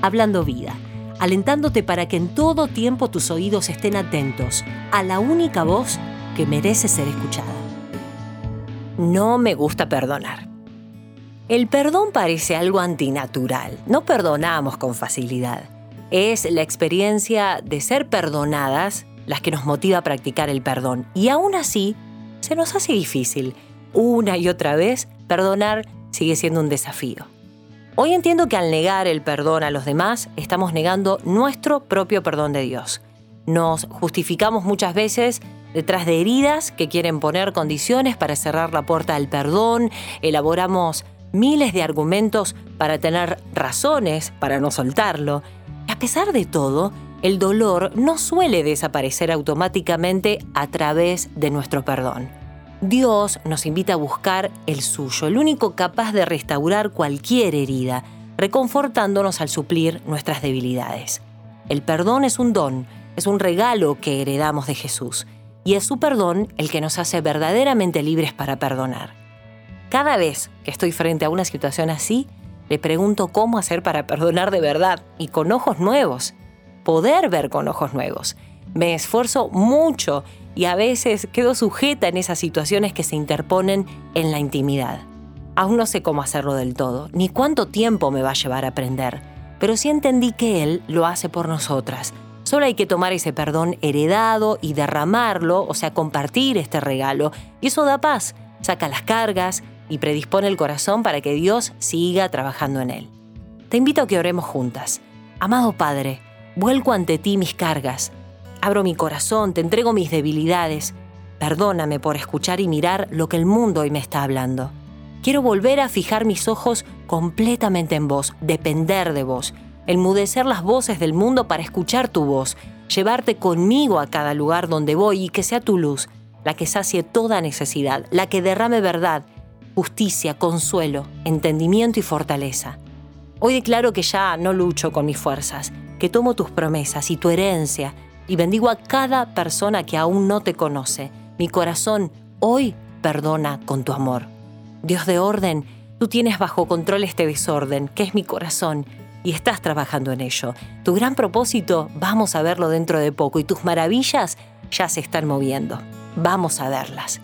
Hablando Vida, alentándote para que en todo tiempo tus oídos estén atentos a la única voz que merece ser escuchada. No me gusta perdonar. El perdón parece algo antinatural. No perdonamos con facilidad. Es la experiencia de ser perdonadas las que nos motiva a practicar el perdón. Y aún así, se nos hace difícil. Una y otra vez, perdonar sigue siendo un desafío. Hoy entiendo que al negar el perdón a los demás, estamos negando nuestro propio perdón de Dios. Nos justificamos muchas veces detrás de heridas que quieren poner condiciones para cerrar la puerta al perdón, elaboramos miles de argumentos para tener razones para no soltarlo. A pesar de todo, el dolor no suele desaparecer automáticamente a través de nuestro perdón. Dios nos invita a buscar el suyo, el único capaz de restaurar cualquier herida, reconfortándonos al suplir nuestras debilidades. El perdón es un don, es un regalo que heredamos de Jesús, y es su perdón el que nos hace verdaderamente libres para perdonar. Cada vez que estoy frente a una situación así, le pregunto cómo hacer para perdonar de verdad y con ojos nuevos, poder ver con ojos nuevos. Me esfuerzo mucho y a veces quedo sujeta en esas situaciones que se interponen en la intimidad. Aún no sé cómo hacerlo del todo, ni cuánto tiempo me va a llevar a aprender, pero sí entendí que Él lo hace por nosotras. Solo hay que tomar ese perdón heredado y derramarlo, o sea, compartir este regalo, y eso da paz, saca las cargas y predispone el corazón para que Dios siga trabajando en él. Te invito a que oremos juntas. Amado Padre, vuelco ante ti mis cargas, Abro mi corazón, te entrego mis debilidades. Perdóname por escuchar y mirar lo que el mundo hoy me está hablando. Quiero volver a fijar mis ojos completamente en vos, depender de vos, enmudecer las voces del mundo para escuchar tu voz, llevarte conmigo a cada lugar donde voy y que sea tu luz, la que sacie toda necesidad, la que derrame verdad, justicia, consuelo, entendimiento y fortaleza. Hoy declaro que ya no lucho con mis fuerzas, que tomo tus promesas y tu herencia, y bendigo a cada persona que aún no te conoce. Mi corazón hoy perdona con tu amor. Dios de orden, tú tienes bajo control este desorden, que es mi corazón, y estás trabajando en ello. Tu gran propósito, vamos a verlo dentro de poco, y tus maravillas ya se están moviendo. Vamos a verlas.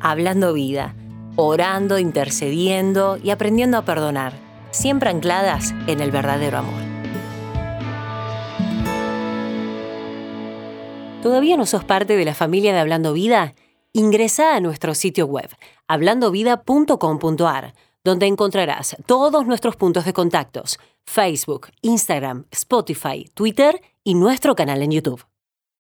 Hablando vida, orando, intercediendo y aprendiendo a perdonar, siempre ancladas en el verdadero amor. ¿Todavía no sos parte de la familia de Hablando Vida? Ingresa a nuestro sitio web, hablandovida.com.ar, donde encontrarás todos nuestros puntos de contactos, Facebook, Instagram, Spotify, Twitter y nuestro canal en YouTube.